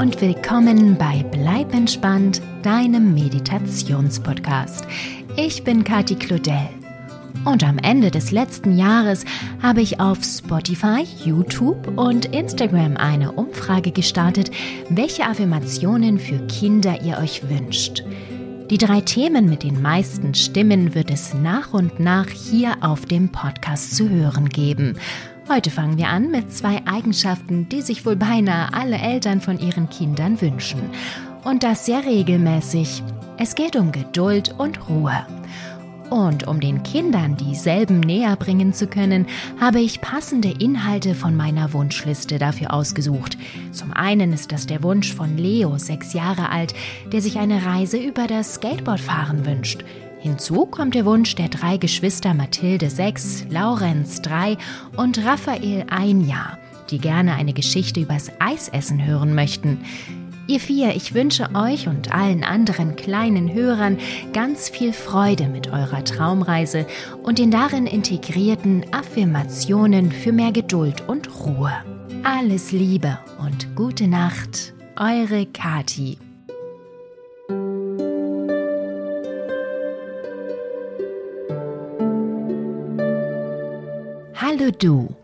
und willkommen bei Bleib entspannt, deinem Meditationspodcast. Ich bin Kathi Claudel. Und am Ende des letzten Jahres habe ich auf Spotify, YouTube und Instagram eine Umfrage gestartet, welche Affirmationen für Kinder ihr euch wünscht. Die drei Themen mit den meisten Stimmen wird es nach und nach hier auf dem Podcast zu hören geben. Heute fangen wir an mit zwei Eigenschaften, die sich wohl beinahe alle Eltern von ihren Kindern wünschen. Und das sehr regelmäßig. Es geht um Geduld und Ruhe. Und um den Kindern dieselben näher bringen zu können, habe ich passende Inhalte von meiner Wunschliste dafür ausgesucht. Zum einen ist das der Wunsch von Leo, sechs Jahre alt, der sich eine Reise über das Skateboardfahren wünscht. Hinzu kommt der Wunsch der drei Geschwister Mathilde sechs, Laurenz drei und Raphael ein Jahr, die gerne eine Geschichte übers Eisessen hören möchten. Ihr vier, ich wünsche euch und allen anderen kleinen Hörern ganz viel Freude mit eurer Traumreise und den darin integrierten Affirmationen für mehr Geduld und Ruhe. Alles Liebe und gute Nacht, eure Kati. Hallo du.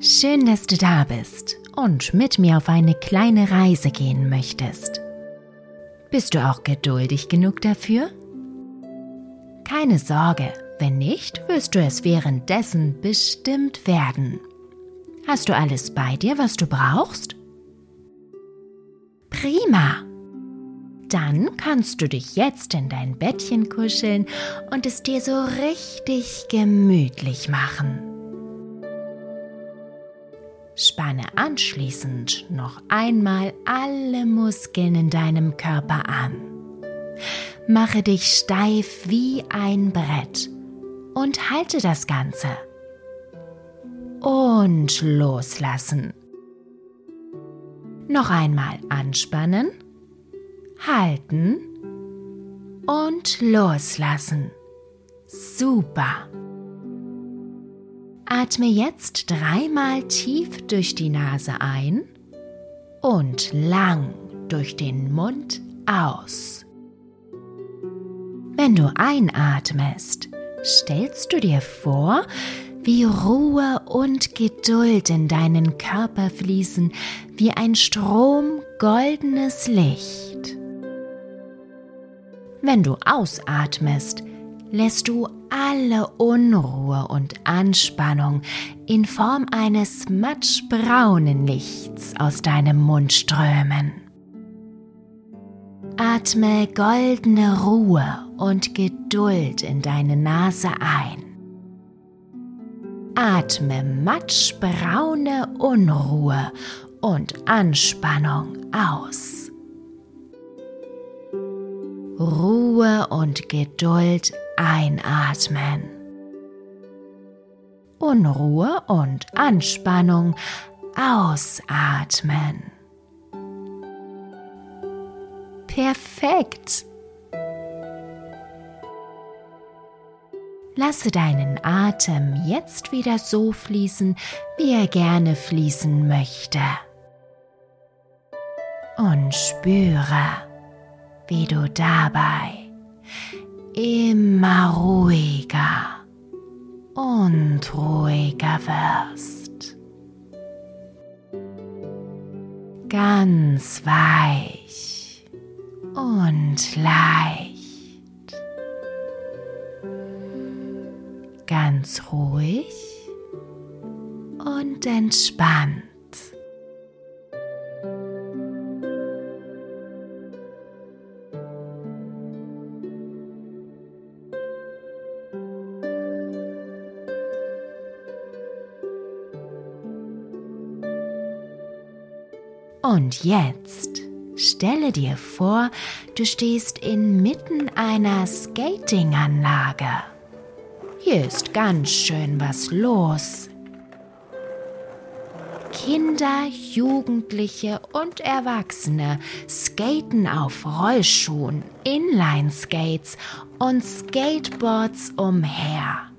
Schön, dass du da bist und mit mir auf eine kleine Reise gehen möchtest. Bist du auch geduldig genug dafür? Keine Sorge, wenn nicht, wirst du es währenddessen bestimmt werden. Hast du alles bei dir, was du brauchst? Prima! Dann kannst du dich jetzt in dein Bettchen kuscheln und es dir so richtig gemütlich machen. Spanne anschließend noch einmal alle Muskeln in deinem Körper an. Mache dich steif wie ein Brett und halte das Ganze. Und loslassen. Noch einmal anspannen, halten und loslassen. Super. Atme jetzt dreimal tief durch die Nase ein und lang durch den Mund aus. Wenn du einatmest, stellst du dir vor, wie Ruhe und Geduld in deinen Körper fließen, wie ein Strom goldenes Licht. Wenn du ausatmest, lässt du alle Unruhe und Anspannung in Form eines matschbraunen Lichts aus deinem Mund strömen. Atme goldene Ruhe und Geduld in deine Nase ein. Atme matschbraune Unruhe und Anspannung aus. Ruhe und Geduld einatmen. Unruhe und Anspannung ausatmen. Perfekt. Lasse deinen Atem jetzt wieder so fließen, wie er gerne fließen möchte. Und spüre, wie du dabei immer ruhiger und ruhiger wirst. Ganz weich und leicht. Ganz ruhig und entspannt. Und jetzt stelle dir vor, du stehst inmitten einer Skatinganlage. Hier ist ganz schön was los. Kinder, Jugendliche und Erwachsene skaten auf Rollschuhen, Inline-Skates und Skateboards umher.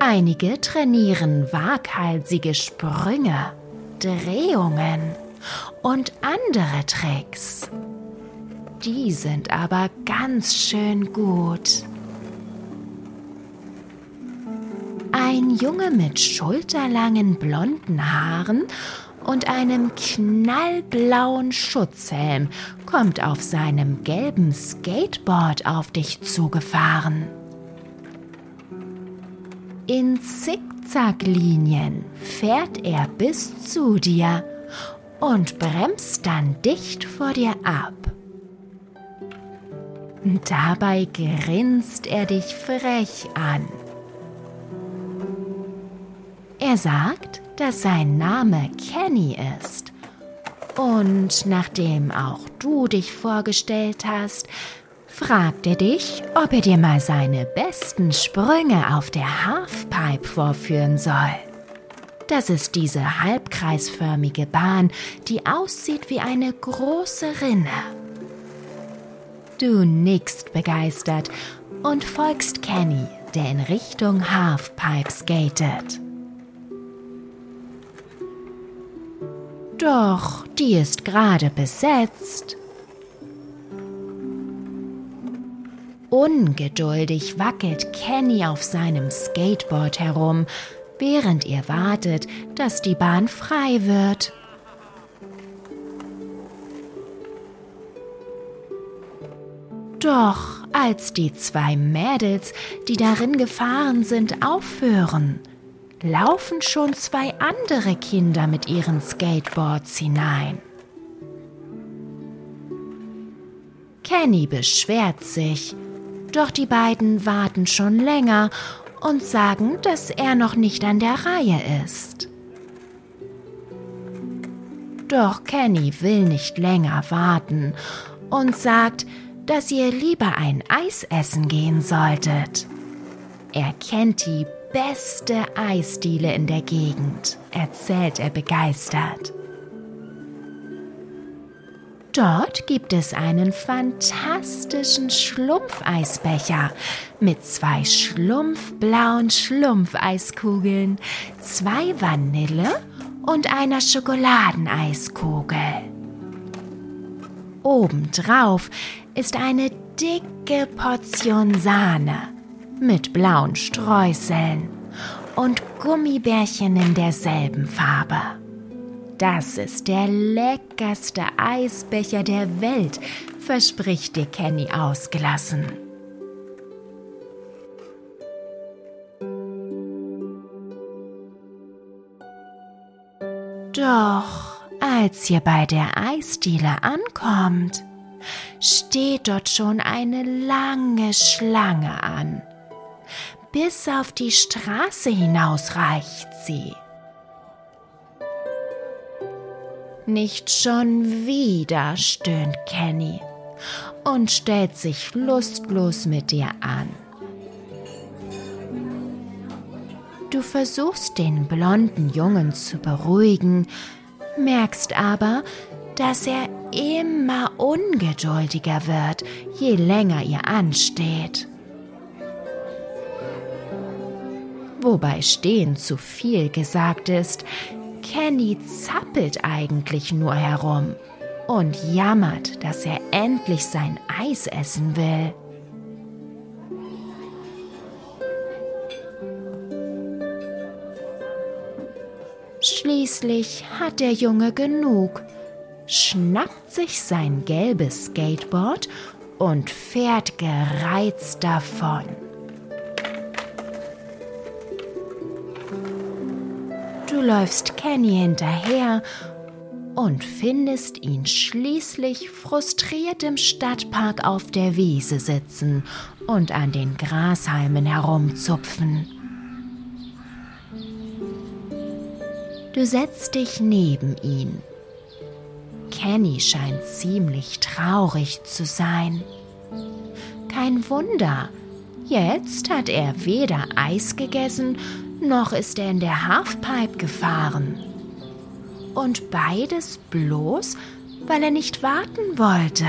Einige trainieren waghalsige Sprünge Drehungen und andere Tricks. Die sind aber ganz schön gut. Ein Junge mit schulterlangen blonden Haaren und einem knallblauen Schutzhelm kommt auf seinem gelben Skateboard auf dich zugefahren. In Zickzacklinien fährt er bis zu dir und bremst dann dicht vor dir ab. Dabei grinst er dich frech an. Er sagt, dass sein Name Kenny ist. Und nachdem auch du dich vorgestellt hast, fragt er dich, ob er dir mal seine besten Sprünge auf der Halfpipe vorführen soll. Das ist diese halbkreisförmige Bahn, die aussieht wie eine große Rinne. Du nickst begeistert und folgst Kenny, der in Richtung Halfpipe skatet. Doch die ist gerade besetzt. Ungeduldig wackelt Kenny auf seinem Skateboard herum, während ihr wartet, dass die Bahn frei wird. Doch als die zwei Mädels, die darin gefahren sind, aufhören, laufen schon zwei andere Kinder mit ihren Skateboards hinein. Kenny beschwert sich, doch die beiden warten schon länger und sagen, dass er noch nicht an der Reihe ist. Doch Kenny will nicht länger warten und sagt, dass ihr lieber ein Eis essen gehen solltet. Er kennt die beste Eisdiele in der Gegend, erzählt er begeistert. Dort gibt es einen fantastischen Schlumpfeisbecher mit zwei schlumpfblauen Schlumpfeiskugeln, zwei Vanille und einer Schokoladeneiskugel. Obendrauf ist eine dicke Portion Sahne mit blauen Streuseln und Gummibärchen in derselben Farbe. Das ist der leckerste Eisbecher der Welt, verspricht dir Kenny ausgelassen. Doch als ihr bei der Eisdiele ankommt, steht dort schon eine lange Schlange an bis auf die Straße hinaus reicht sie. Nicht schon wieder, stöhnt Kenny und stellt sich lustlos mit dir an. Du versuchst den blonden Jungen zu beruhigen, merkst aber, dass er immer ungeduldiger wird, je länger ihr ansteht. wobei stehen zu viel gesagt ist. Kenny zappelt eigentlich nur herum und jammert, dass er endlich sein Eis essen will. Schließlich hat der Junge genug, schnappt sich sein gelbes Skateboard und fährt gereizt davon. Läufst Kenny hinterher und findest ihn schließlich frustriert im Stadtpark auf der Wiese sitzen und an den Grashalmen herumzupfen. Du setzt dich neben ihn. Kenny scheint ziemlich traurig zu sein. Kein Wunder, jetzt hat er weder Eis gegessen noch ist er in der Halfpipe gefahren. Und beides bloß, weil er nicht warten wollte.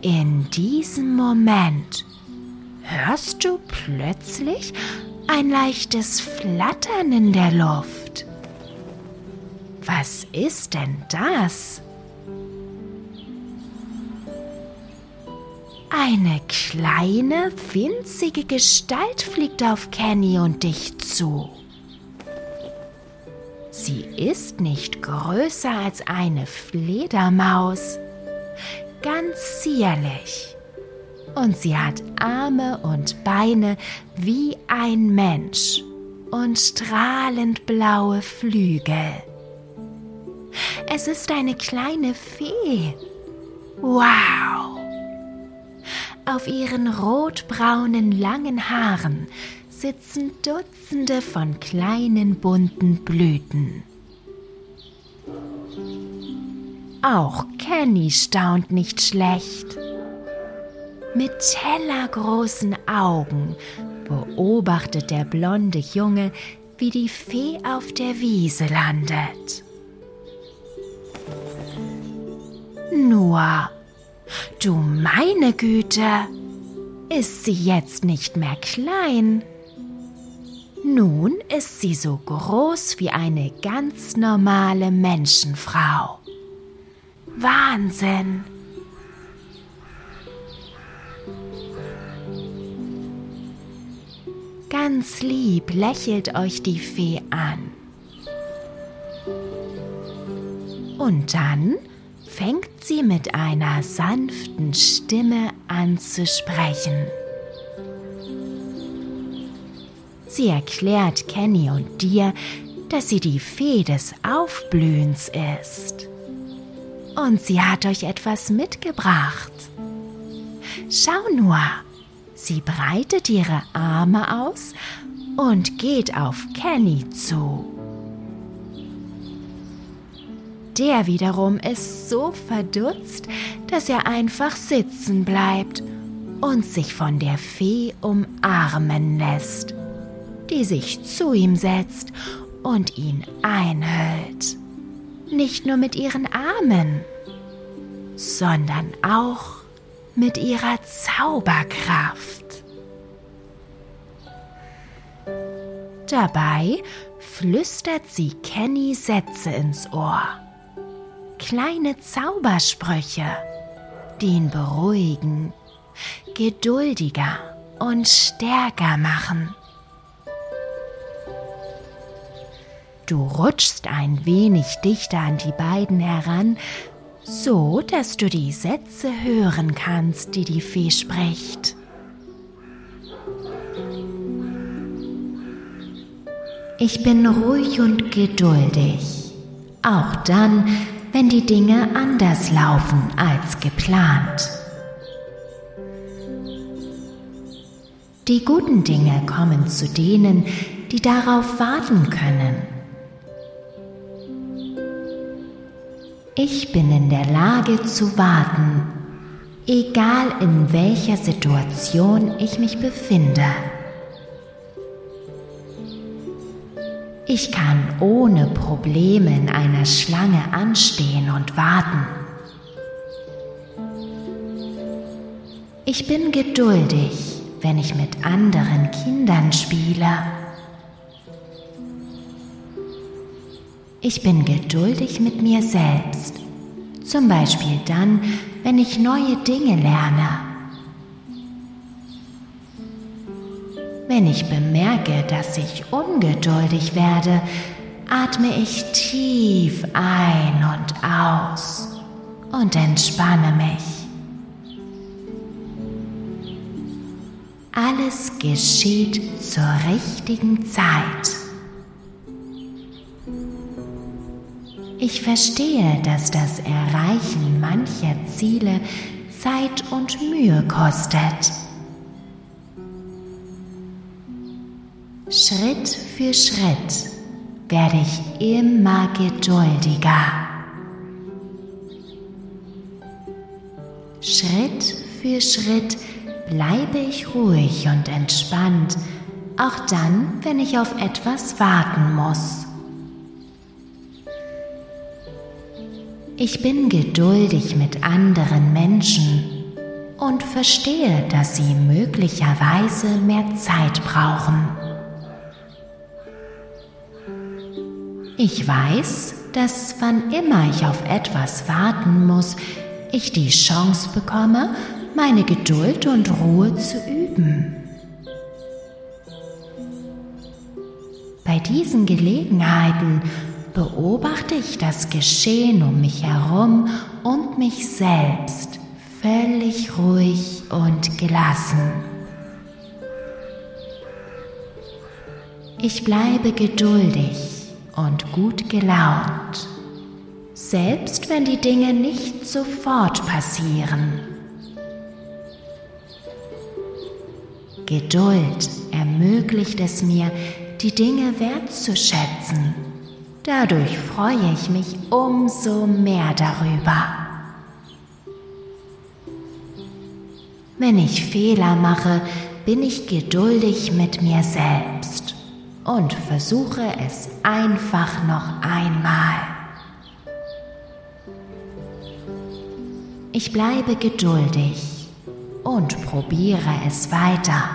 In diesem Moment hörst du plötzlich ein leichtes Flattern in der Luft. Was ist denn das? Eine kleine, winzige Gestalt fliegt auf Kenny und dich zu. Sie ist nicht größer als eine Fledermaus, ganz zierlich. Und sie hat Arme und Beine wie ein Mensch und strahlend blaue Flügel. Es ist eine kleine Fee. Wow! Auf ihren rotbraunen langen Haaren sitzen Dutzende von kleinen bunten Blüten. Auch Kenny staunt nicht schlecht. Mit tellergroßen Augen beobachtet der blonde Junge, wie die Fee auf der Wiese landet. Nur, du meine Güte, ist sie jetzt nicht mehr klein? Nun ist sie so groß wie eine ganz normale Menschenfrau. Wahnsinn! Ganz lieb lächelt euch die Fee an. Und dann fängt sie mit einer sanften Stimme an zu sprechen. Sie erklärt Kenny und dir, dass sie die Fee des Aufblühens ist. Und sie hat euch etwas mitgebracht. Schau nur, sie breitet ihre Arme aus und geht auf Kenny zu. Der wiederum ist so verdutzt, dass er einfach sitzen bleibt und sich von der Fee umarmen lässt die sich zu ihm setzt und ihn einhüllt. Nicht nur mit ihren Armen, sondern auch mit ihrer Zauberkraft. Dabei flüstert sie Kenny Sätze ins Ohr. Kleine Zaubersprüche, die ihn beruhigen, geduldiger und stärker machen. Du rutschst ein wenig dichter an die beiden heran, so dass du die Sätze hören kannst, die die Fee spricht. Ich bin ruhig und geduldig, auch dann, wenn die Dinge anders laufen als geplant. Die guten Dinge kommen zu denen, die darauf warten können. Ich bin in der Lage zu warten, egal in welcher Situation ich mich befinde. Ich kann ohne Probleme in einer Schlange anstehen und warten. Ich bin geduldig, wenn ich mit anderen Kindern spiele. Ich bin geduldig mit mir selbst, zum Beispiel dann, wenn ich neue Dinge lerne. Wenn ich bemerke, dass ich ungeduldig werde, atme ich tief ein und aus und entspanne mich. Alles geschieht zur richtigen Zeit. Ich verstehe, dass das Erreichen mancher Ziele Zeit und Mühe kostet. Schritt für Schritt werde ich immer geduldiger. Schritt für Schritt bleibe ich ruhig und entspannt, auch dann, wenn ich auf etwas warten muss. Ich bin geduldig mit anderen Menschen und verstehe, dass sie möglicherweise mehr Zeit brauchen. Ich weiß, dass wann immer ich auf etwas warten muss, ich die Chance bekomme, meine Geduld und Ruhe zu üben. Bei diesen Gelegenheiten beobachte ich das Geschehen um mich herum und mich selbst völlig ruhig und gelassen. Ich bleibe geduldig und gut gelaunt, selbst wenn die Dinge nicht sofort passieren. Geduld ermöglicht es mir, die Dinge wertzuschätzen. Dadurch freue ich mich umso mehr darüber. Wenn ich Fehler mache, bin ich geduldig mit mir selbst und versuche es einfach noch einmal. Ich bleibe geduldig und probiere es weiter,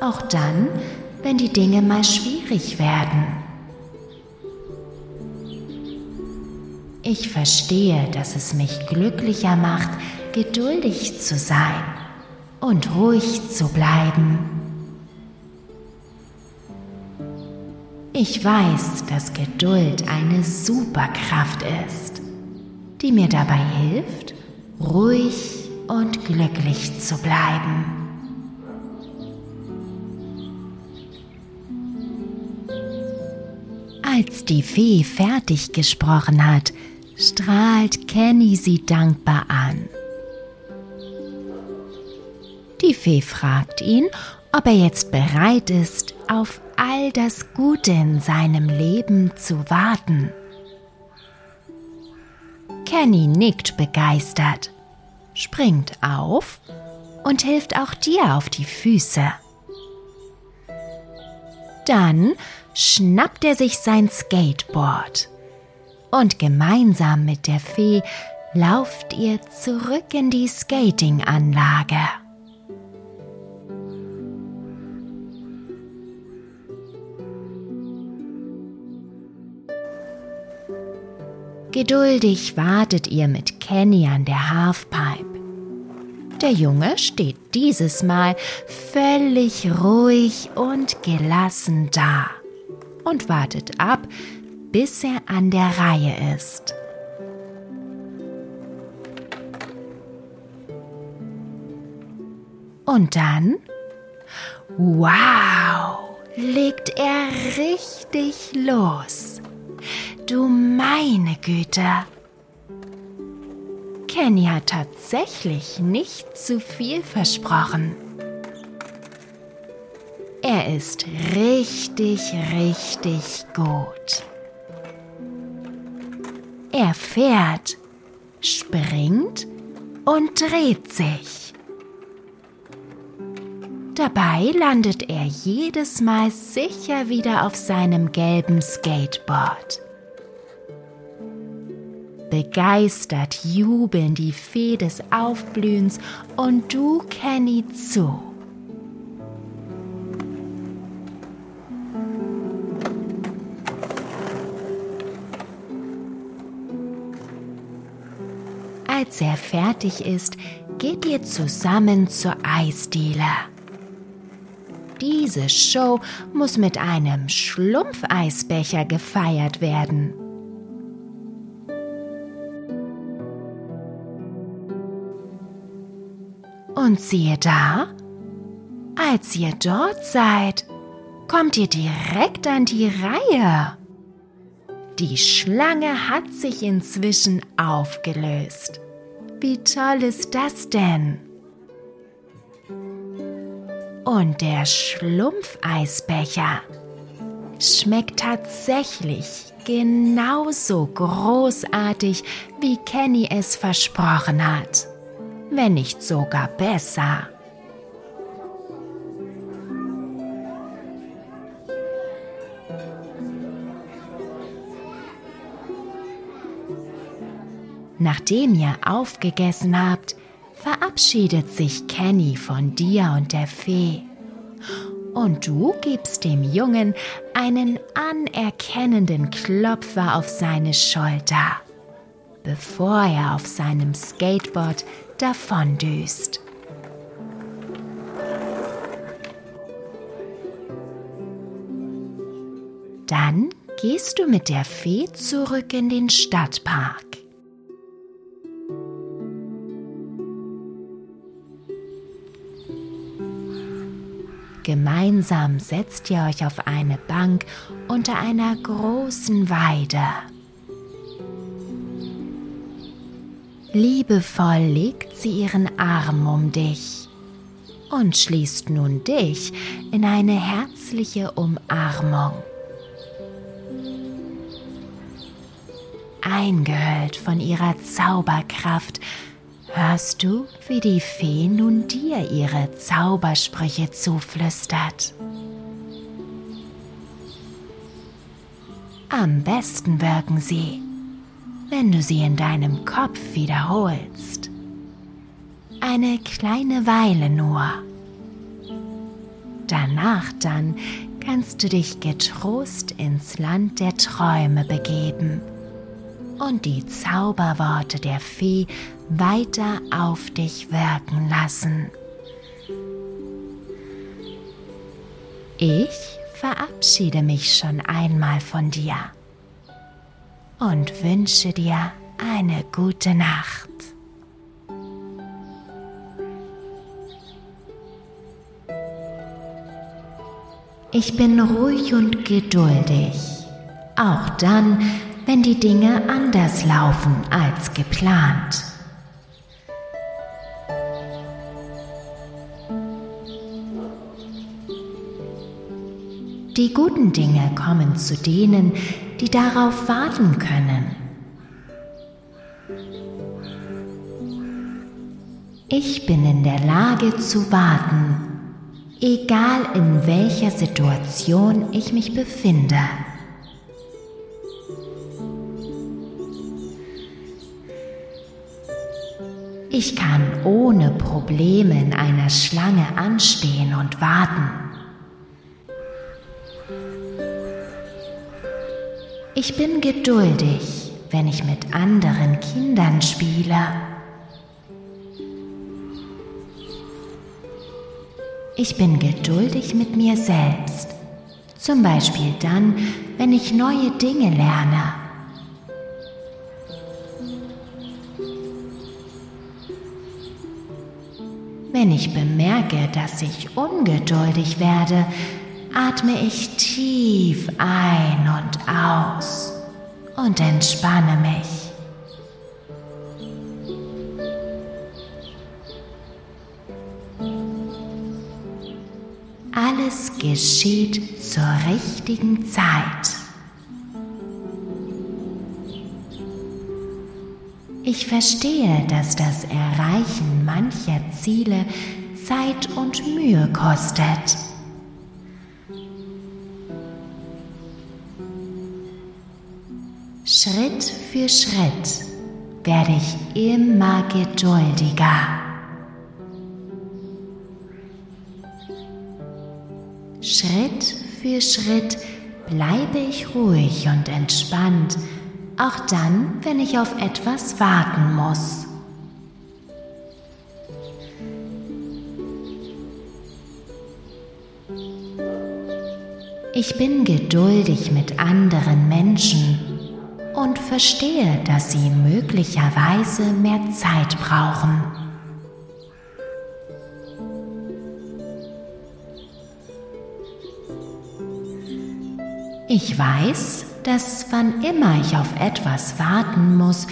auch dann, wenn die Dinge mal schwierig werden. Ich verstehe, dass es mich glücklicher macht, geduldig zu sein und ruhig zu bleiben. Ich weiß, dass Geduld eine Superkraft ist, die mir dabei hilft, ruhig und glücklich zu bleiben. Als die Fee fertig gesprochen hat, strahlt Kenny sie dankbar an. Die Fee fragt ihn, ob er jetzt bereit ist, auf all das Gute in seinem Leben zu warten. Kenny nickt begeistert, springt auf und hilft auch dir auf die Füße. Dann schnappt er sich sein Skateboard und gemeinsam mit der Fee lauft ihr zurück in die Skatinganlage. Geduldig wartet ihr mit Kenny an der Halfpipe. Der Junge steht dieses Mal völlig ruhig und gelassen da und wartet ab, bis er an der Reihe ist. Und dann, wow, legt er richtig los. Du meine Güte. Kenny hat tatsächlich nicht zu viel versprochen. Er ist richtig, richtig gut. Er fährt, springt und dreht sich. Dabei landet er jedes Mal sicher wieder auf seinem gelben Skateboard. Begeistert jubeln die Fee des Aufblühens und du, Kenny, zu. Als er fertig ist, geht ihr zusammen zur Eisdiele. Diese Show muss mit einem Schlumpfeisbecher gefeiert werden. Und siehe da, als ihr dort seid, kommt ihr direkt an die Reihe. Die Schlange hat sich inzwischen aufgelöst. Wie toll ist das denn? Und der Schlumpfeisbecher schmeckt tatsächlich genauso großartig, wie Kenny es versprochen hat, wenn nicht sogar besser. Nachdem ihr aufgegessen habt, verabschiedet sich Kenny von dir und der Fee und du gibst dem Jungen einen anerkennenden Klopfer auf seine Schulter, bevor er auf seinem Skateboard davondüst. Dann gehst du mit der Fee zurück in den Stadtpark. Gemeinsam setzt ihr euch auf eine Bank unter einer großen Weide. Liebevoll legt sie ihren Arm um dich und schließt nun dich in eine herzliche Umarmung. Eingehüllt von ihrer Zauberkraft hörst du, wie die Fee nun dir ihre Zaubersprüche zuflüstert. Am besten wirken sie, wenn du sie in deinem Kopf wiederholst. Eine kleine Weile nur. Danach dann kannst du dich getrost ins Land der Träume begeben und die Zauberworte der Fee weiter auf dich wirken lassen. Ich verabschiede mich schon einmal von dir und wünsche dir eine gute Nacht. Ich bin ruhig und geduldig, auch dann, wenn die Dinge anders laufen als geplant. Die guten Dinge kommen zu denen, die darauf warten können. Ich bin in der Lage zu warten, egal in welcher Situation ich mich befinde. Ich kann ohne Probleme in einer Schlange anstehen und warten. Ich bin geduldig, wenn ich mit anderen Kindern spiele. Ich bin geduldig mit mir selbst, zum Beispiel dann, wenn ich neue Dinge lerne. Wenn ich bemerke, dass ich ungeduldig werde, atme ich tief ein und aus und entspanne mich. Alles geschieht zur richtigen Zeit. Ich verstehe, dass das Erreichen mancher Ziele Zeit und Mühe kostet. Schritt für Schritt werde ich immer geduldiger. Schritt für Schritt bleibe ich ruhig und entspannt, auch dann, wenn ich auf etwas warten muss. Ich bin geduldig mit anderen Menschen und verstehe, dass sie möglicherweise mehr Zeit brauchen. Ich weiß, dass wann immer ich auf etwas warten muss,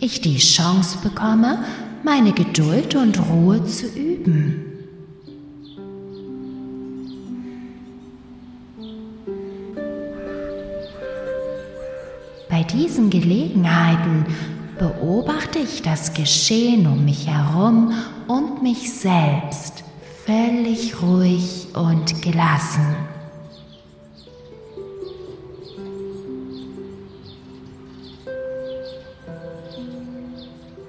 ich die Chance bekomme, meine Geduld und Ruhe zu üben. Bei diesen Gelegenheiten beobachte ich das Geschehen um mich herum und mich selbst völlig ruhig und gelassen.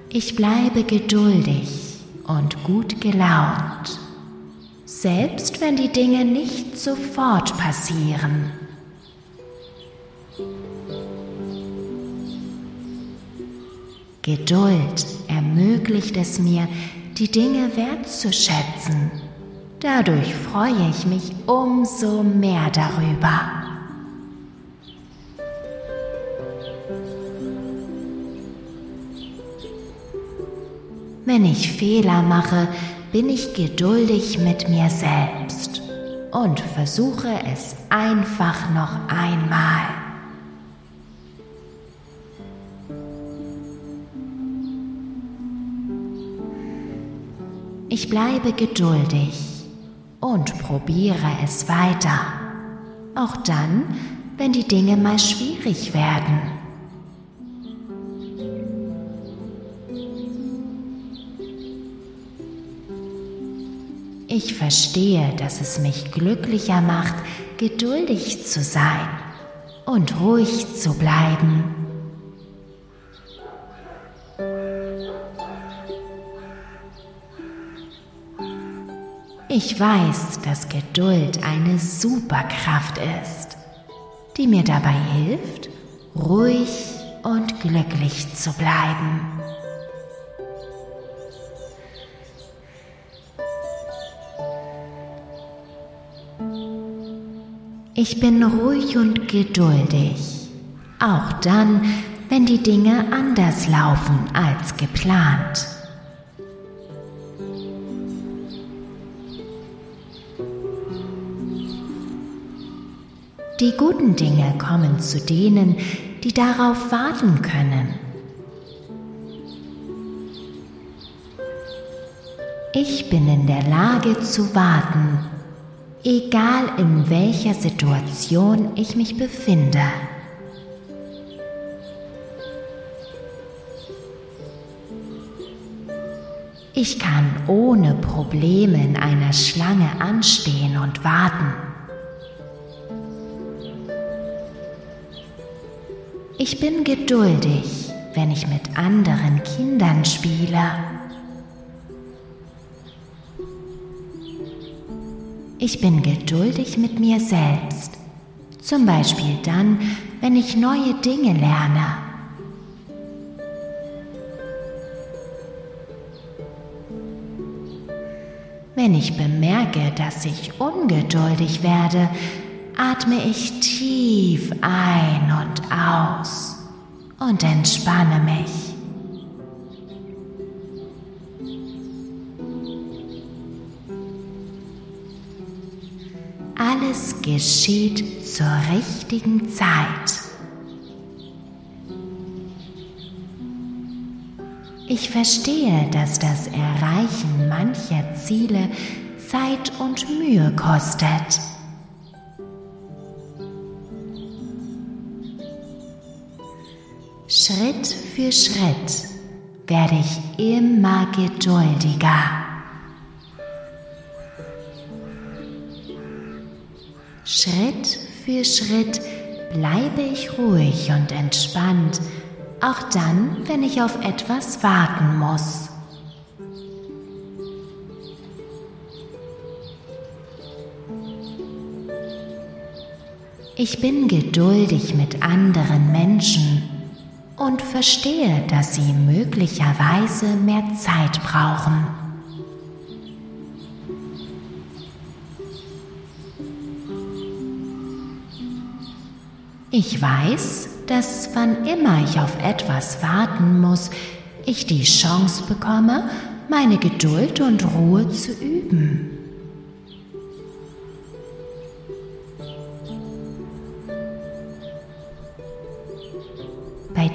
Ich bleibe geduldig und gut gelaunt, selbst wenn die Dinge nicht sofort passieren. Geduld ermöglicht es mir, die Dinge wertzuschätzen. Dadurch freue ich mich umso mehr darüber. Wenn ich Fehler mache, bin ich geduldig mit mir selbst und versuche es einfach noch einmal. Ich bleibe geduldig und probiere es weiter, auch dann, wenn die Dinge mal schwierig werden. Ich verstehe, dass es mich glücklicher macht, geduldig zu sein und ruhig zu bleiben. Ich weiß, dass Geduld eine Superkraft ist, die mir dabei hilft, ruhig und glücklich zu bleiben. Ich bin ruhig und geduldig, auch dann, wenn die Dinge anders laufen als geplant. Die guten Dinge kommen zu denen, die darauf warten können. Ich bin in der Lage zu warten egal in welcher Situation ich mich befinde. Ich kann ohne Probleme in einer Schlange anstehen und warten. Ich bin geduldig, wenn ich mit anderen Kindern spiele. Ich bin geduldig mit mir selbst, zum Beispiel dann, wenn ich neue Dinge lerne. Wenn ich bemerke, dass ich ungeduldig werde, atme ich tief ein und aus und entspanne mich. Alles geschieht zur richtigen Zeit. Ich verstehe, dass das Erreichen mancher Ziele Zeit und Mühe kostet. Für Schritt werde ich immer geduldiger. Schritt für Schritt bleibe ich ruhig und entspannt, auch dann, wenn ich auf etwas warten muss. Ich bin geduldig mit anderen Menschen und verstehe, dass sie möglicherweise mehr Zeit brauchen. Ich weiß, dass wann immer ich auf etwas warten muss, ich die Chance bekomme, meine Geduld und Ruhe zu üben.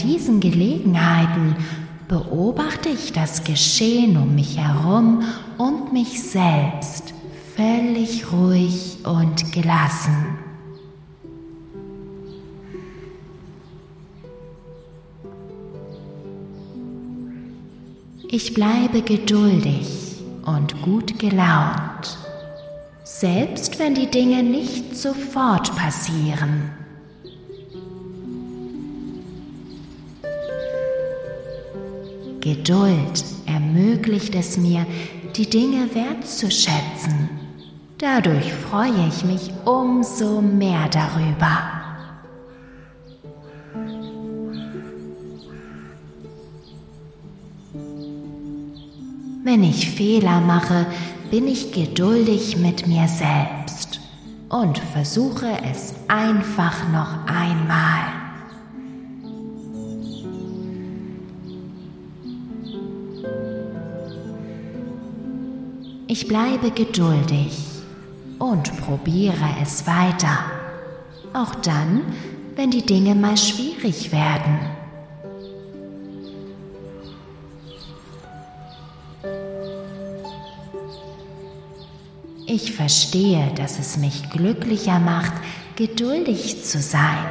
Diesen Gelegenheiten beobachte ich das Geschehen um mich herum und mich selbst völlig ruhig und gelassen. Ich bleibe geduldig und gut gelaunt, selbst wenn die Dinge nicht sofort passieren. Geduld ermöglicht es mir, die Dinge wertzuschätzen Dadurch freue ich mich umso mehr darüber. Wenn ich Fehler mache, bin ich geduldig mit mir selbst und versuche es einfach noch einmal. Ich bleibe geduldig und probiere es weiter, auch dann, wenn die Dinge mal schwierig werden. Ich verstehe, dass es mich glücklicher macht, geduldig zu sein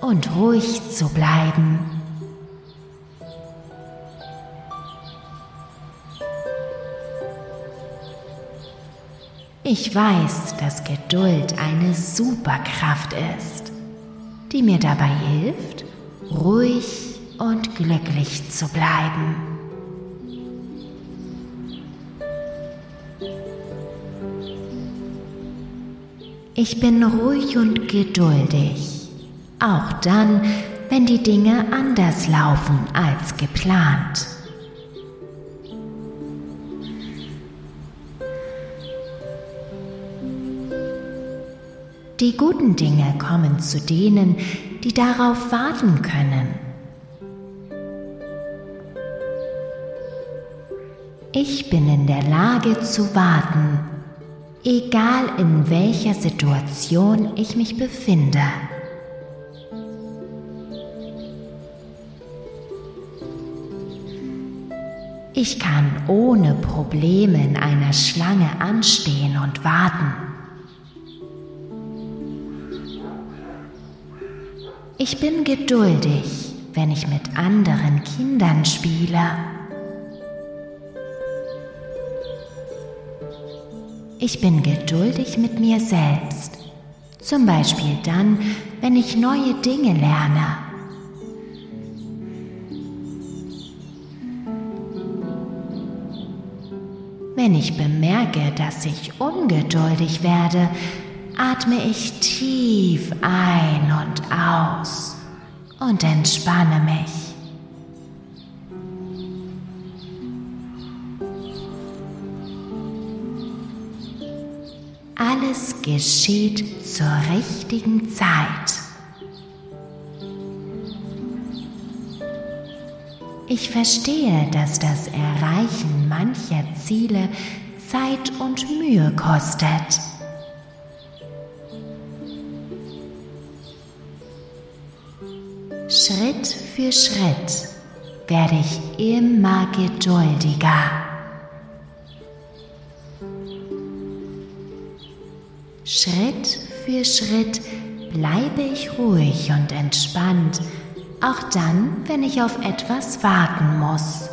und ruhig zu bleiben. Ich weiß, dass Geduld eine Superkraft ist, die mir dabei hilft, ruhig und glücklich zu bleiben. Ich bin ruhig und geduldig, auch dann, wenn die Dinge anders laufen als geplant. Die guten Dinge kommen zu denen, die darauf warten können. Ich bin in der Lage zu warten egal in welcher Situation ich mich befinde. Ich kann ohne Probleme in einer Schlange anstehen und warten. Ich bin geduldig, wenn ich mit anderen Kindern spiele. Ich bin geduldig mit mir selbst, zum Beispiel dann, wenn ich neue Dinge lerne. Wenn ich bemerke, dass ich ungeduldig werde, atme ich tief ein und aus und entspanne mich. Alles geschieht zur richtigen Zeit. Ich verstehe, dass das Erreichen mancher Ziele Zeit und Mühe kostet. Für Schritt werde ich immer geduldiger. Schritt für Schritt bleibe ich ruhig und entspannt, auch dann, wenn ich auf etwas warten muss.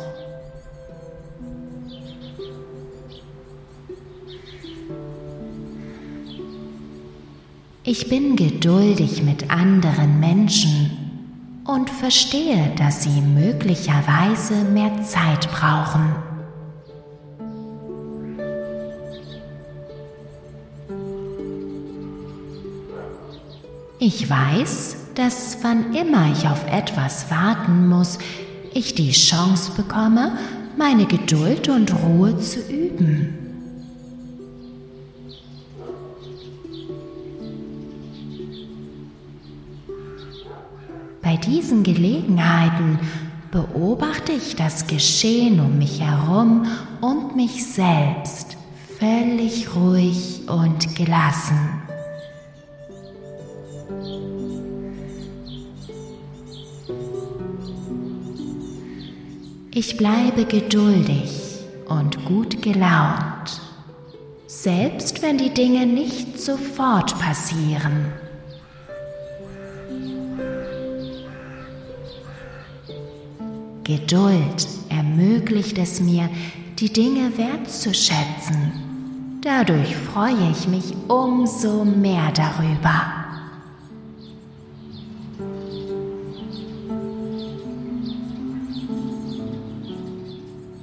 Ich bin geduldig mit anderen Menschen und verstehe, dass sie möglicherweise mehr Zeit brauchen. Ich weiß, dass wann immer ich auf etwas warten muss, ich die Chance bekomme, meine Geduld und Ruhe zu üben. Diesen Gelegenheiten beobachte ich das Geschehen um mich herum und mich selbst völlig ruhig und gelassen. Ich bleibe geduldig und gut gelaunt, selbst wenn die Dinge nicht sofort passieren. Geduld ermöglicht es mir, die Dinge wertzuschätzen. Dadurch freue ich mich umso mehr darüber.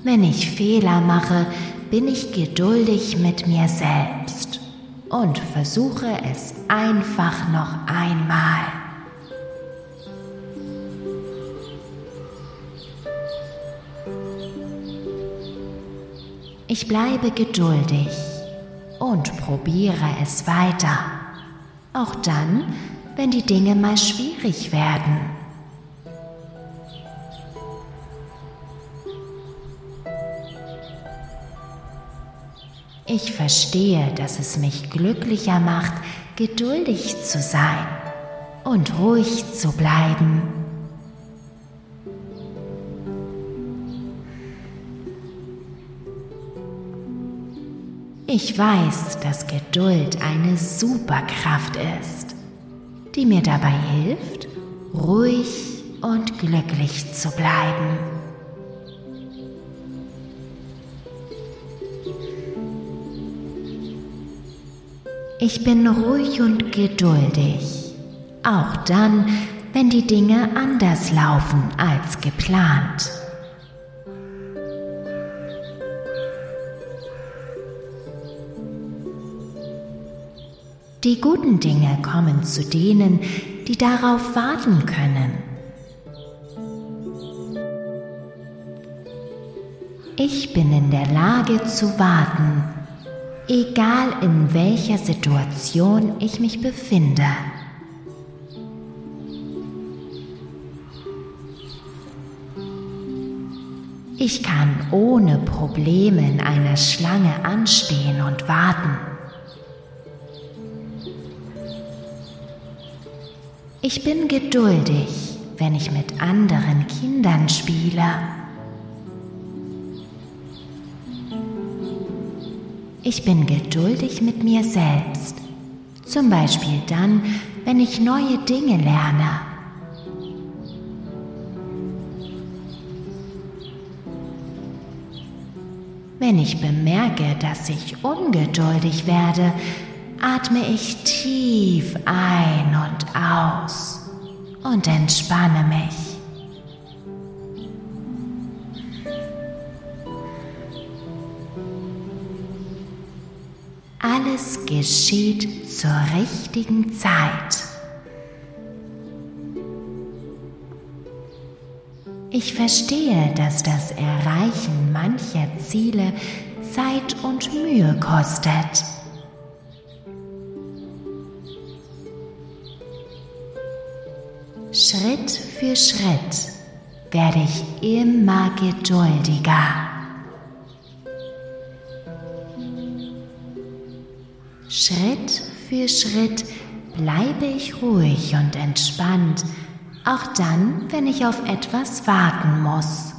Wenn ich Fehler mache, bin ich geduldig mit mir selbst und versuche es einfach noch einmal. Ich bleibe geduldig und probiere es weiter, auch dann, wenn die Dinge mal schwierig werden. Ich verstehe, dass es mich glücklicher macht, geduldig zu sein und ruhig zu bleiben. Ich weiß, dass Geduld eine Superkraft ist, die mir dabei hilft, ruhig und glücklich zu bleiben. Ich bin ruhig und geduldig, auch dann, wenn die Dinge anders laufen als geplant. Die guten Dinge kommen zu denen, die darauf warten können. Ich bin in der Lage zu warten, egal in welcher Situation ich mich befinde. Ich kann ohne Probleme in einer Schlange anstehen und warten. Ich bin geduldig, wenn ich mit anderen Kindern spiele. Ich bin geduldig mit mir selbst, zum Beispiel dann, wenn ich neue Dinge lerne. Wenn ich bemerke, dass ich ungeduldig werde, atme ich tief ein und aus und entspanne mich. Alles geschieht zur richtigen Zeit. Ich verstehe, dass das Erreichen mancher Ziele Zeit und Mühe kostet. Schritt für Schritt werde ich immer geduldiger. Schritt für Schritt bleibe ich ruhig und entspannt, auch dann, wenn ich auf etwas warten muss.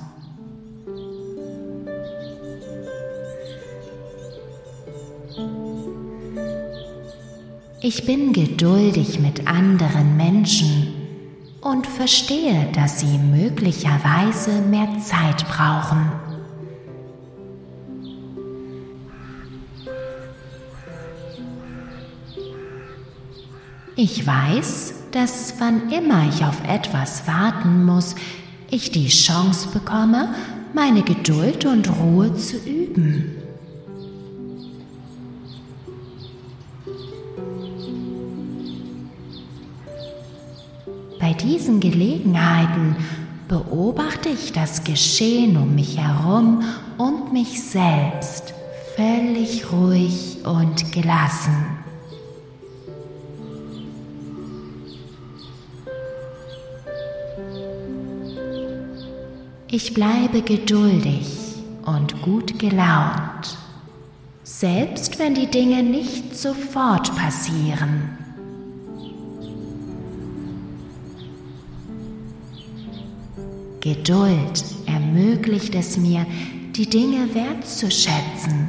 Ich bin geduldig mit anderen Menschen und verstehe, dass sie möglicherweise mehr Zeit brauchen. Ich weiß, dass wann immer ich auf etwas warten muss, ich die Chance bekomme, meine Geduld und Ruhe zu üben. Diesen Gelegenheiten beobachte ich das Geschehen um mich herum und mich selbst völlig ruhig und gelassen. Ich bleibe geduldig und gut gelaunt, selbst wenn die Dinge nicht sofort passieren. Geduld ermöglicht es mir, die Dinge wertzuschätzen.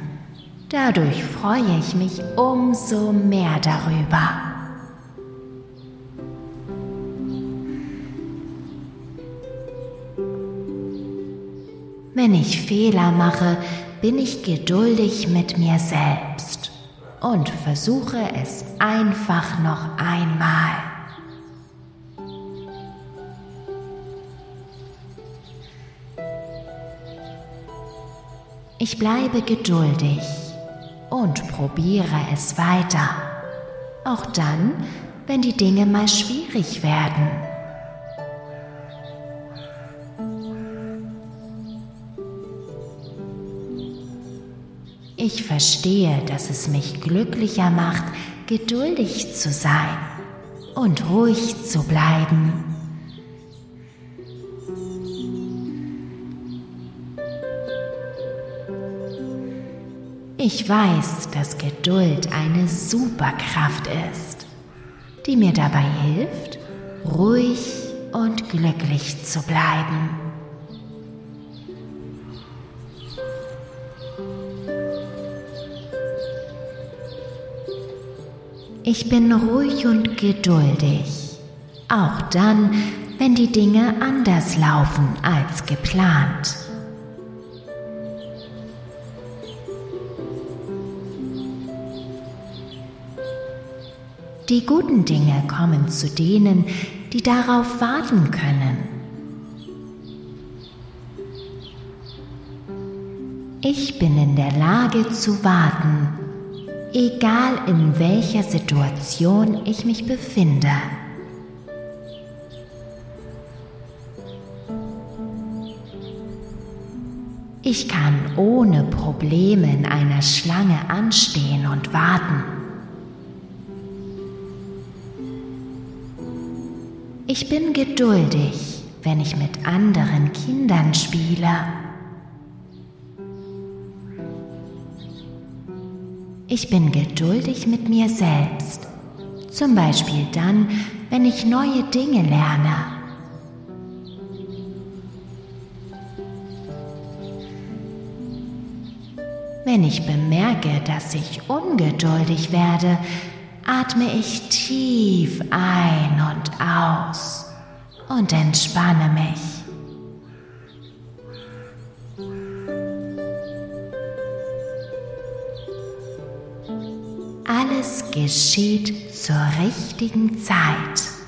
Dadurch freue ich mich umso mehr darüber. Wenn ich Fehler mache, bin ich geduldig mit mir selbst und versuche es einfach noch einmal. Ich bleibe geduldig und probiere es weiter. Auch dann, wenn die Dinge mal schwierig werden. Ich verstehe, dass es mich glücklicher macht, geduldig zu sein und ruhig zu bleiben. Ich weiß, dass Geduld eine Superkraft ist, die mir dabei hilft, ruhig und glücklich zu bleiben. Ich bin ruhig und geduldig, auch dann, wenn die Dinge anders laufen als geplant. Die guten Dinge kommen zu denen, die darauf warten können. Ich bin in der Lage zu warten, egal in welcher Situation ich mich befinde. Ich kann ohne Probleme in einer Schlange anstehen und warten. Ich bin geduldig, wenn ich mit anderen Kindern spiele. Ich bin geduldig mit mir selbst, zum Beispiel dann, wenn ich neue Dinge lerne. Wenn ich bemerke, dass ich ungeduldig werde, atme ich tief ein und aus und entspanne mich. Alles geschieht zur richtigen Zeit.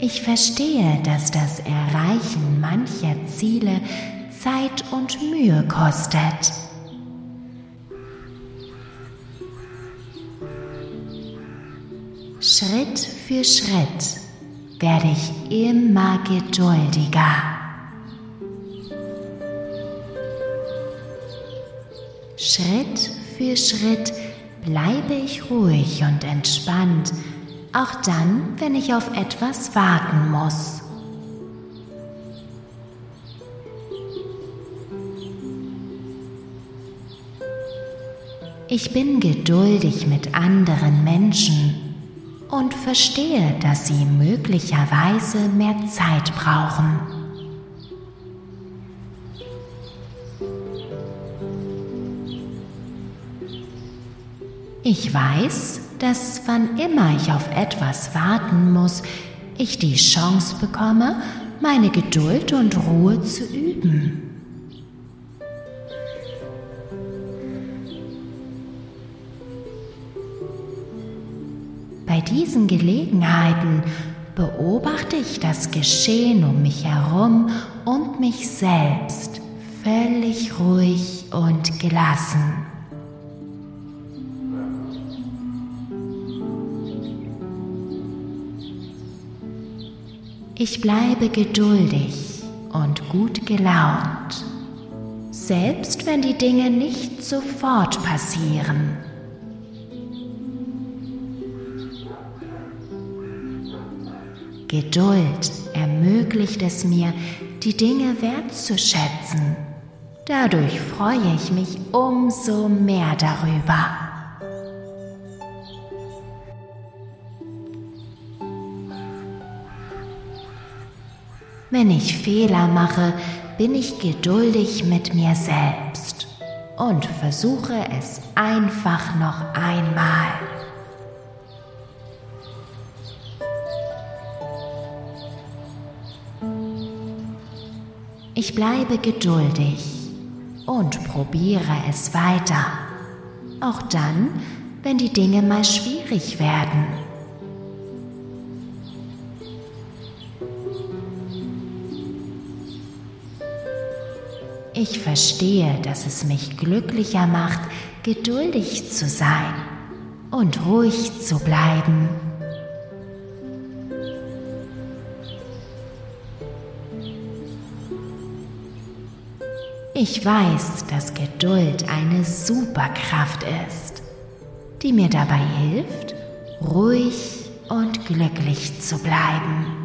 Ich verstehe, dass das Erreichen mancher Ziele Zeit und Mühe kostet. Schritt für Schritt werde ich immer geduldiger. Schritt für Schritt bleibe ich ruhig und entspannt, auch dann, wenn ich auf etwas warten muss. Ich bin geduldig mit anderen Menschen und verstehe, dass sie möglicherweise mehr Zeit brauchen. Ich weiß, dass wann immer ich auf etwas warten muss, ich die Chance bekomme, meine Geduld und Ruhe zu üben. Diesen Gelegenheiten beobachte ich das Geschehen um mich herum und mich selbst völlig ruhig und gelassen. Ich bleibe geduldig und gut gelaunt, selbst wenn die Dinge nicht sofort passieren. Geduld ermöglicht es mir, die Dinge wertzuschätzen. Dadurch freue ich mich umso mehr darüber. Wenn ich Fehler mache, bin ich geduldig mit mir selbst und versuche es einfach noch einmal. Ich bleibe geduldig und probiere es weiter, auch dann, wenn die Dinge mal schwierig werden. Ich verstehe, dass es mich glücklicher macht, geduldig zu sein und ruhig zu bleiben. Ich weiß, dass Geduld eine Superkraft ist, die mir dabei hilft, ruhig und glücklich zu bleiben.